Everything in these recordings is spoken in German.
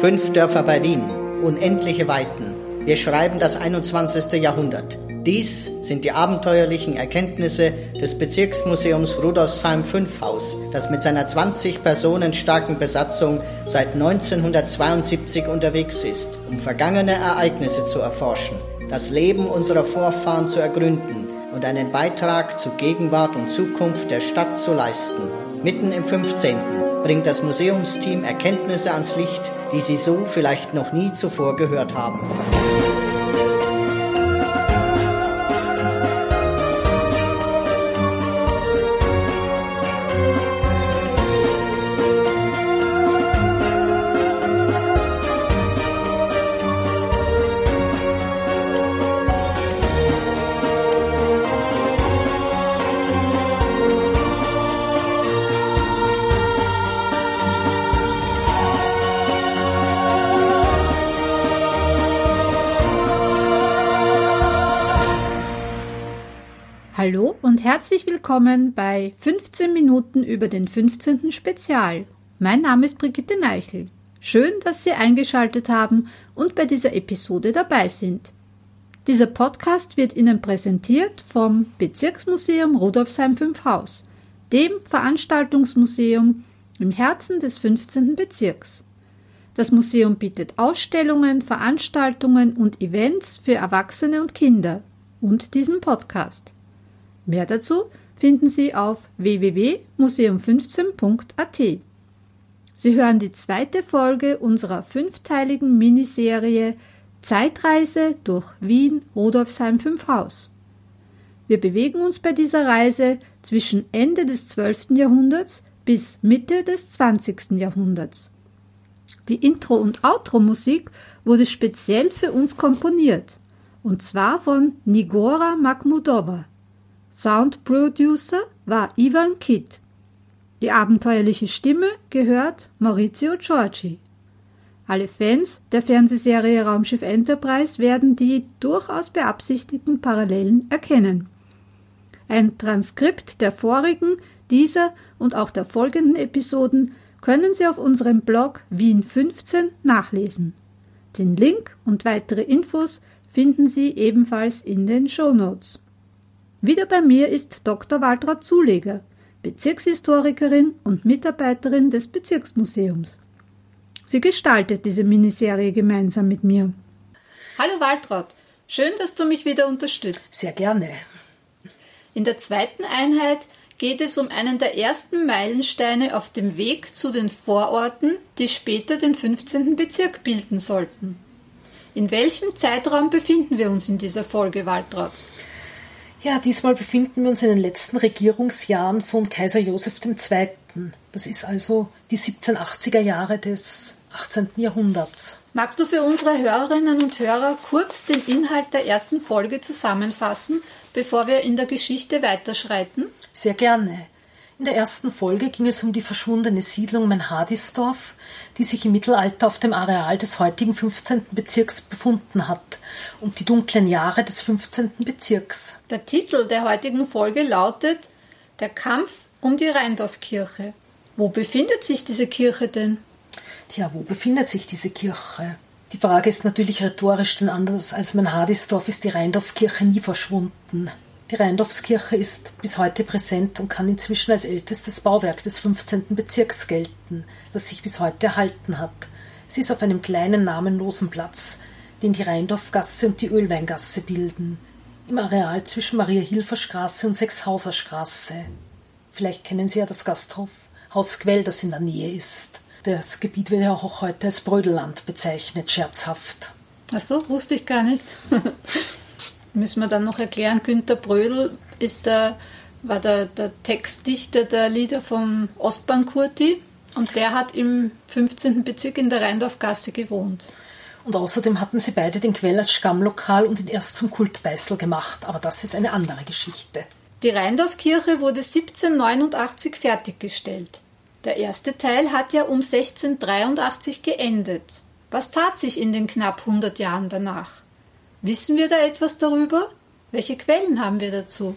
Fünf Dörfer bei Wien, unendliche Weiten. Wir schreiben das 21. Jahrhundert. Dies sind die abenteuerlichen Erkenntnisse des Bezirksmuseums Rudolfsheim 5 Haus, das mit seiner 20 Personen starken Besatzung seit 1972 unterwegs ist, um vergangene Ereignisse zu erforschen, das Leben unserer Vorfahren zu ergründen und einen Beitrag zu Gegenwart und Zukunft der Stadt zu leisten. Mitten im 15. bringt das Museumsteam Erkenntnisse ans Licht, die Sie so vielleicht noch nie zuvor gehört haben. Hallo und herzlich willkommen bei 15 Minuten über den 15. Spezial. Mein Name ist Brigitte Neichel. Schön, dass Sie eingeschaltet haben und bei dieser Episode dabei sind. Dieser Podcast wird Ihnen präsentiert vom Bezirksmuseum Rudolfsheim 5 Haus, dem Veranstaltungsmuseum im Herzen des 15. Bezirks. Das Museum bietet Ausstellungen, Veranstaltungen und Events für Erwachsene und Kinder und diesen Podcast. Mehr dazu finden Sie auf www.museum15.at. Sie hören die zweite Folge unserer fünfteiligen Miniserie Zeitreise durch Wien Rudolfsheim 5 Haus. Wir bewegen uns bei dieser Reise zwischen Ende des 12. Jahrhunderts bis Mitte des 20. Jahrhunderts. Die Intro- und Outro-Musik wurde speziell für uns komponiert, und zwar von Nigora Makhmudova. Soundproducer war Ivan Kitt. Die abenteuerliche Stimme gehört Maurizio Giorgi. Alle Fans der Fernsehserie Raumschiff Enterprise werden die durchaus beabsichtigten Parallelen erkennen. Ein Transkript der vorigen, dieser und auch der folgenden Episoden können Sie auf unserem Blog Wien 15 nachlesen. Den Link und weitere Infos finden Sie ebenfalls in den Show Notes. Wieder bei mir ist Dr. Waltraud Zuleger, Bezirkshistorikerin und Mitarbeiterin des Bezirksmuseums. Sie gestaltet diese Miniserie gemeinsam mit mir. Hallo Waltraud, schön, dass du mich wieder unterstützt. Sehr gerne. In der zweiten Einheit geht es um einen der ersten Meilensteine auf dem Weg zu den Vororten, die später den 15. Bezirk bilden sollten. In welchem Zeitraum befinden wir uns in dieser Folge, Waltraud? Ja, diesmal befinden wir uns in den letzten Regierungsjahren von Kaiser Joseph II. Das ist also die 1780er Jahre des 18. Jahrhunderts. Magst du für unsere Hörerinnen und Hörer kurz den Inhalt der ersten Folge zusammenfassen, bevor wir in der Geschichte weiterschreiten? Sehr gerne. In der ersten Folge ging es um die verschwundene Siedlung Menhadisdorf, die sich im Mittelalter auf dem Areal des heutigen 15. Bezirks befunden hat, und die dunklen Jahre des 15. Bezirks. Der Titel der heutigen Folge lautet Der Kampf um die Rheindorfkirche. Wo befindet sich diese Kirche denn? Tja, wo befindet sich diese Kirche? Die Frage ist natürlich rhetorisch, denn anders als Menhadisdorf ist die Rheindorfkirche nie verschwunden. Die Rheindorfskirche ist bis heute präsent und kann inzwischen als ältestes Bauwerk des 15. Bezirks gelten, das sich bis heute erhalten hat. Sie ist auf einem kleinen namenlosen Platz, den die Rheindorfgasse und die Ölweingasse bilden, im Areal zwischen Maria-Hilfer-Straße und Sechshauser-Straße. Vielleicht kennen Sie ja das Gasthof Haus Quell, das in der Nähe ist. Das Gebiet wird ja auch heute als Brödelland bezeichnet, scherzhaft. Ach so, wusste ich gar nicht. müssen wir dann noch erklären, Günter Brödel ist der, war der, der Textdichter der Lieder von Ostbahn Kurti und der hat im 15. Bezirk in der Rheindorfgasse gewohnt. Und außerdem hatten sie beide den Quell als Stammlokal und ihn erst zum Kultbeißel gemacht, aber das ist eine andere Geschichte. Die Rheindorfkirche wurde 1789 fertiggestellt. Der erste Teil hat ja um 1683 geendet. Was tat sich in den knapp 100 Jahren danach? Wissen wir da etwas darüber? Welche Quellen haben wir dazu?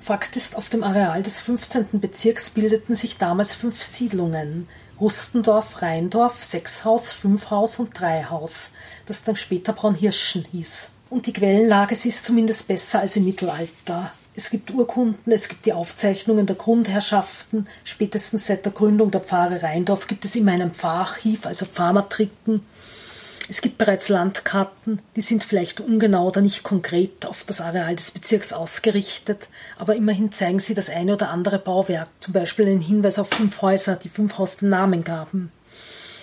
Fakt ist, auf dem Areal des 15. Bezirks bildeten sich damals fünf Siedlungen. Rustendorf, Rheindorf, Sechshaus, Fünfhaus und Dreihaus, das dann später Braunhirschen hieß. Und die Quellenlage ist zumindest besser als im Mittelalter. Es gibt Urkunden, es gibt die Aufzeichnungen der Grundherrschaften. Spätestens seit der Gründung der Pfarre Rheindorf gibt es immer ein Pfarrarchiv, also Pfarrmatriken. Es gibt bereits Landkarten, die sind vielleicht ungenau oder nicht konkret auf das Areal des Bezirks ausgerichtet, aber immerhin zeigen sie das eine oder andere Bauwerk, zum Beispiel einen Hinweis auf fünf Häuser, die fünf Haus den Namen gaben.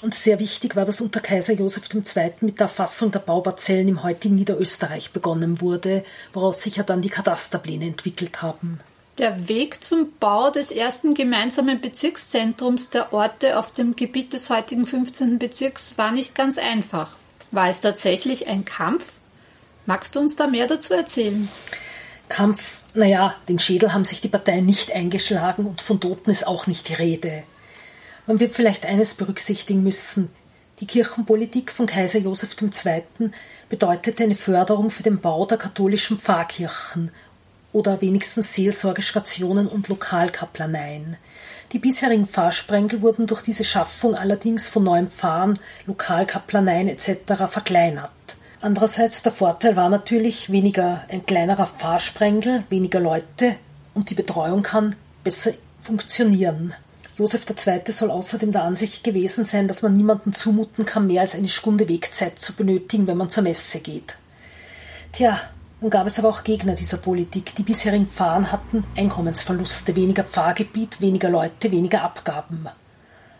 Und sehr wichtig war, dass unter Kaiser Joseph II. mit der Erfassung der Bauparzellen im heutigen Niederösterreich begonnen wurde, woraus sich ja dann die Katasterpläne entwickelt haben. Der Weg zum Bau des ersten gemeinsamen Bezirkszentrums der Orte auf dem Gebiet des heutigen 15. Bezirks war nicht ganz einfach. War es tatsächlich ein Kampf? Magst du uns da mehr dazu erzählen? Kampf, naja, den Schädel haben sich die Parteien nicht eingeschlagen und von Toten ist auch nicht die Rede. Man wird vielleicht eines berücksichtigen müssen. Die Kirchenpolitik von Kaiser Joseph II. bedeutete eine Förderung für den Bau der katholischen Pfarrkirchen oder wenigstens Seelsorgestationen und Lokalkaplaneien. Die bisherigen Pfarrsprengel wurden durch diese Schaffung allerdings von neuen Pfarren, Lokalkaplaneien etc. verkleinert. Andererseits der Vorteil war natürlich weniger ein kleinerer Pfarrsprengel, weniger Leute und die Betreuung kann besser funktionieren. Josef II. soll außerdem der Ansicht gewesen sein, dass man niemandem zumuten kann, mehr als eine Stunde Wegzeit zu benötigen, wenn man zur Messe geht. Tja, nun gab es aber auch Gegner dieser Politik. Die bisherigen Pfarren hatten Einkommensverluste, weniger Pfarrgebiet, weniger Leute, weniger Abgaben.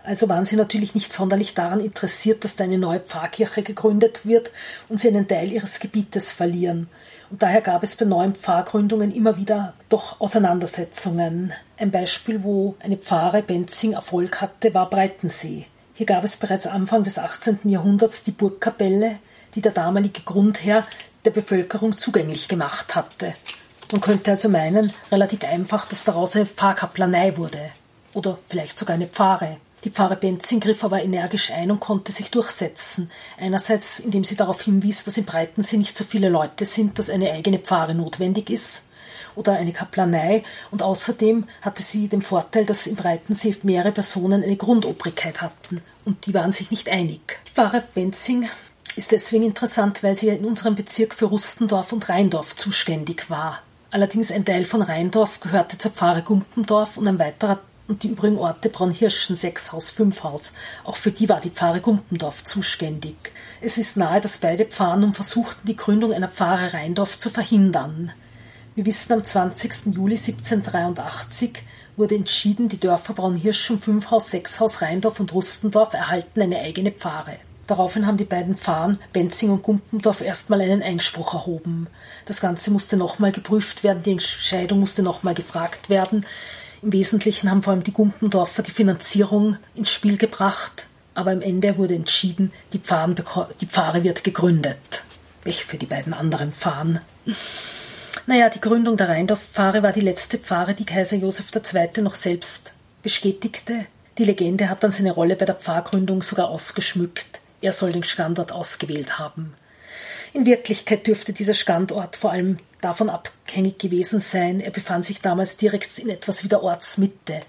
Also waren sie natürlich nicht sonderlich daran interessiert, dass da eine neue Pfarrkirche gegründet wird und sie einen Teil ihres Gebietes verlieren. Und daher gab es bei neuen Pfarrgründungen immer wieder doch Auseinandersetzungen. Ein Beispiel, wo eine Pfarre Benzing Erfolg hatte, war Breitensee. Hier gab es bereits Anfang des 18. Jahrhunderts die Burgkapelle, die der damalige Grundherr der Bevölkerung zugänglich gemacht hatte. Man könnte also meinen, relativ einfach, dass daraus eine Pfarrkaplanei wurde. Oder vielleicht sogar eine Pfarre. Die Pfarre Benzing griff aber energisch ein und konnte sich durchsetzen. Einerseits, indem sie darauf hinwies, dass in Breitensee nicht so viele Leute sind, dass eine eigene Pfarre notwendig ist oder eine Kaplanei. Und außerdem hatte sie den Vorteil, dass in Breitensee mehrere Personen eine Grundobrigkeit hatten. Und die waren sich nicht einig. Die Pfarre Benzing ist deswegen interessant, weil sie in unserem Bezirk für Rustendorf und Rheindorf zuständig war. Allerdings ein Teil von Rheindorf gehörte zur Pfarre Gumpendorf und ein weiterer und die übrigen Orte Braunhirschen, Sechshaus, Fünfhaus. Auch für die war die Pfarre Gumpendorf zuständig. Es ist nahe, dass beide Pfarren nun versuchten, die Gründung einer Pfarre Rheindorf zu verhindern. Wir wissen, am 20. Juli 1783 wurde entschieden, die Dörfer Braunhirschen, Fünfhaus, Sechshaus, Rheindorf und Rustendorf erhalten eine eigene Pfarre. Daraufhin haben die beiden Pfarren Benzing und Gumpendorf erstmal einen Einspruch erhoben. Das Ganze musste nochmal geprüft werden, die Entscheidung musste nochmal gefragt werden. Im Wesentlichen haben vor allem die Gumpendorfer die Finanzierung ins Spiel gebracht, aber am Ende wurde entschieden, die, Pfarren, die Pfarre wird gegründet. Welche für die beiden anderen Pfarren. Naja, die Gründung der Rheindorf-Pfarre war die letzte Pfarre, die Kaiser Joseph II. noch selbst bestätigte. Die Legende hat dann seine Rolle bei der Pfarrgründung sogar ausgeschmückt. Er soll den Standort ausgewählt haben. In Wirklichkeit dürfte dieser Standort vor allem davon abhängig gewesen sein, er befand sich damals direkt in etwas wie der Ortsmitte,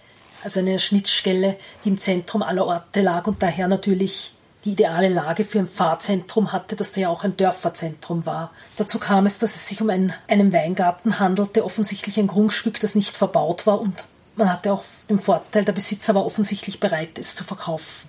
also einer Schnittstelle, die im Zentrum aller Orte lag und daher natürlich die ideale Lage für ein Pfarrzentrum hatte, das ja auch ein Dörferzentrum war. Dazu kam es, dass es sich um einen, einen Weingarten handelte, offensichtlich ein Grundstück, das nicht verbaut war und man hatte auch den Vorteil, der Besitzer war offensichtlich bereit, es zu verkaufen.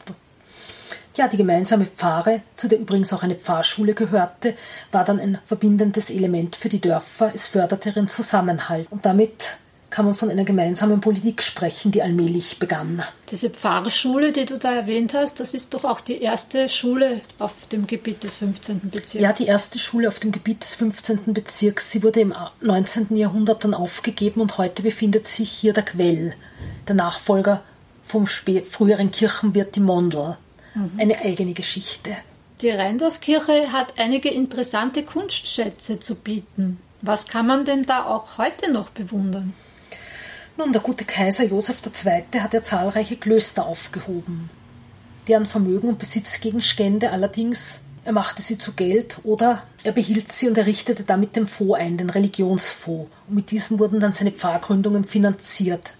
Ja, die gemeinsame Pfarre, zu der übrigens auch eine Pfarrschule gehörte, war dann ein verbindendes Element für die Dörfer. Es förderte ihren Zusammenhalt. Und damit kann man von einer gemeinsamen Politik sprechen, die allmählich begann. Diese Pfarrschule, die du da erwähnt hast, das ist doch auch die erste Schule auf dem Gebiet des 15. Bezirks. Ja, die erste Schule auf dem Gebiet des 15. Bezirks. Sie wurde im 19. Jahrhundert dann aufgegeben und heute befindet sich hier der Quell, der Nachfolger vom früheren Kirchenwirt die Mondel mhm. eine eigene Geschichte. Die Rheindorfkirche hat einige interessante Kunstschätze zu bieten. Was kann man denn da auch heute noch bewundern? Nun, der gute Kaiser Joseph II. hat ja zahlreiche Klöster aufgehoben. Deren Vermögen und Besitzgegenstände allerdings, er machte sie zu Geld oder er behielt sie und errichtete damit den Fonds ein, den Religionsfonds. Und mit diesem wurden dann seine Pfarrgründungen finanziert.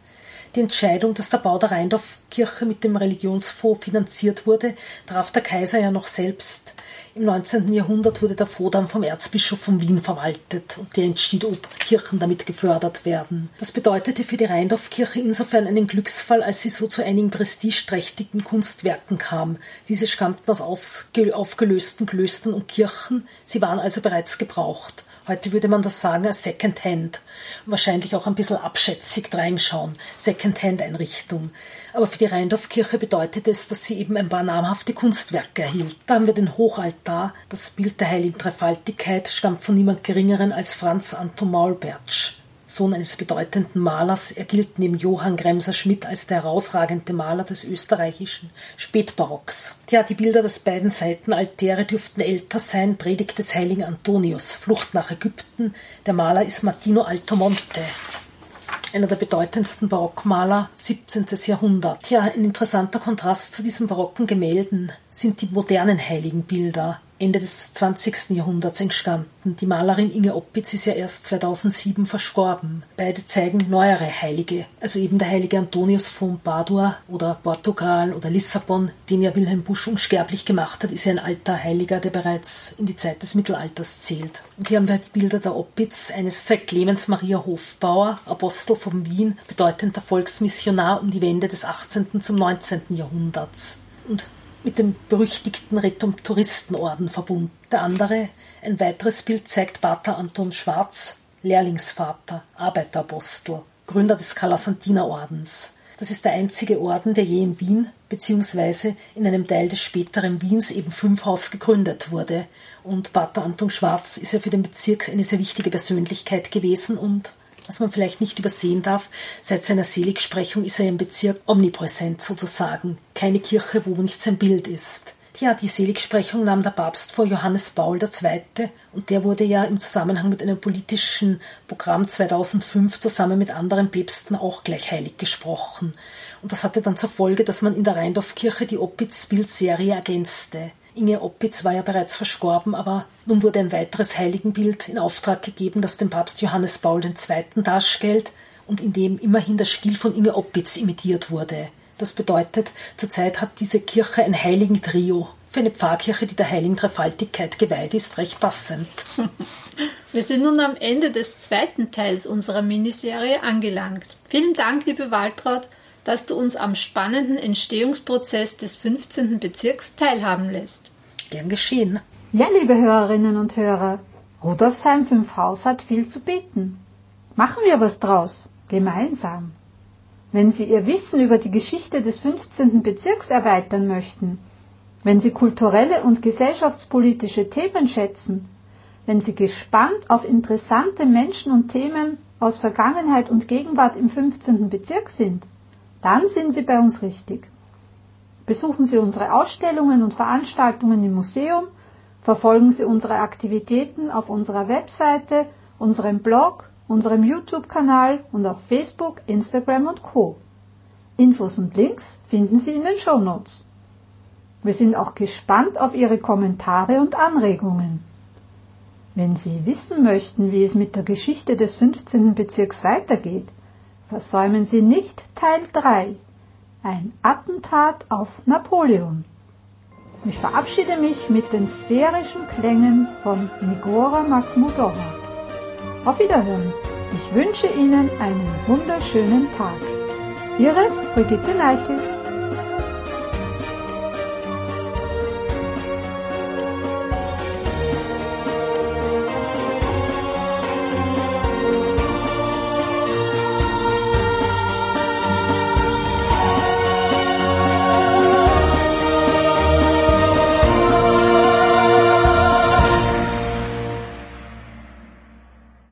Die Entscheidung, dass der Bau der Rheindorfkirche mit dem Religionsfonds finanziert wurde, traf der Kaiser ja noch selbst. Im 19. Jahrhundert wurde der Fonds dann vom Erzbischof von Wien verwaltet und der entschied, ob Kirchen damit gefördert werden. Das bedeutete für die Rheindorfkirche insofern einen Glücksfall, als sie so zu einigen prestigeträchtigen Kunstwerken kam. Diese stammten aus aufgelösten Klöstern und Kirchen, sie waren also bereits gebraucht. Heute würde man das sagen als Secondhand. Wahrscheinlich auch ein bisschen abschätzig reinschauen. Secondhand-Einrichtung. Aber für die Rheindorfkirche bedeutet es, dass sie eben ein paar namhafte Kunstwerke erhielt. Da haben wir den Hochaltar. Das Bild der Heiligen Dreifaltigkeit stammt von niemand Geringeren als Franz Anton Maulbertsch. Sohn eines bedeutenden Malers. Er gilt neben Johann Gremser Schmidt als der herausragende Maler des österreichischen Spätbarocks. Tja, die Bilder des beiden Seitenaltäre dürften älter sein. Predigt des heiligen Antonius, Flucht nach Ägypten. Der Maler ist Martino Altomonte einer der bedeutendsten Barockmaler 17. Jahrhundert. Ja, ein interessanter Kontrast zu diesen barocken Gemälden sind die modernen Heiligenbilder. Ende des 20. Jahrhunderts entstanden. Die Malerin Inge Oppitz ist ja erst 2007 verstorben. Beide zeigen neuere Heilige, also eben der heilige Antonius von Padua oder Portugal oder Lissabon, den ja Wilhelm Busch unsterblich gemacht hat, ist ja ein alter Heiliger, der bereits in die Zeit des Mittelalters zählt. Und hier haben wir die Bilder der Oppitz, eines Clemens Maria Hofbauer, Apostel von Wien, bedeutender Volksmissionar um die Wende des 18. zum 19. Jahrhunderts. Und mit dem berüchtigten Retumtoristenorden verbunden. Der andere, ein weiteres Bild, zeigt Pater Anton Schwarz, Lehrlingsvater, Arbeiterapostel, Gründer des Kalasantiner-Ordens. Das ist der einzige Orden, der je in Wien bzw. in einem Teil des späteren Wiens eben Fünfhaus gegründet wurde. Und Pater Anton Schwarz ist ja für den Bezirk eine sehr wichtige Persönlichkeit gewesen und was man vielleicht nicht übersehen darf, seit seiner Seligsprechung ist er im Bezirk omnipräsent sozusagen. Keine Kirche, wo nicht sein Bild ist. Tja, die Seligsprechung nahm der Papst vor Johannes Paul II. und der wurde ja im Zusammenhang mit einem politischen Programm 2005 zusammen mit anderen Päpsten auch gleich heilig gesprochen. Und das hatte dann zur Folge, dass man in der Rheindorfkirche die Opitz-Bildserie ergänzte. Inge Oppitz war ja bereits verstorben, aber nun wurde ein weiteres Heiligenbild in Auftrag gegeben, das den Papst Johannes Paul II. darstellt und in dem immerhin das Spiel von Inge Oppitz imitiert wurde. Das bedeutet, zurzeit hat diese Kirche ein Heiligen-Trio. Für eine Pfarrkirche, die der Heiligen Dreifaltigkeit geweiht ist, recht passend. Wir sind nun am Ende des zweiten Teils unserer Miniserie angelangt. Vielen Dank, liebe Waltraud, dass du uns am spannenden Entstehungsprozess des 15. Bezirks teilhaben lässt. Gern geschehen. Ja, liebe Hörerinnen und Hörer, Rudolfsheim 5 Haus hat viel zu bieten. Machen wir was draus, gemeinsam. Wenn Sie Ihr Wissen über die Geschichte des 15. Bezirks erweitern möchten, wenn Sie kulturelle und gesellschaftspolitische Themen schätzen, wenn Sie gespannt auf interessante Menschen und Themen aus Vergangenheit und Gegenwart im 15. Bezirk sind, dann sind Sie bei uns richtig. Besuchen Sie unsere Ausstellungen und Veranstaltungen im Museum, verfolgen Sie unsere Aktivitäten auf unserer Webseite, unserem Blog, unserem YouTube-Kanal und auf Facebook, Instagram und Co. Infos und Links finden Sie in den Show Notes. Wir sind auch gespannt auf Ihre Kommentare und Anregungen. Wenn Sie wissen möchten, wie es mit der Geschichte des 15. Bezirks weitergeht, Versäumen Sie nicht Teil 3. Ein Attentat auf Napoleon. Ich verabschiede mich mit den sphärischen Klängen von Nigora Makhmudova. Auf Wiederhören. Ich wünsche Ihnen einen wunderschönen Tag. Ihre Brigitte Leichel.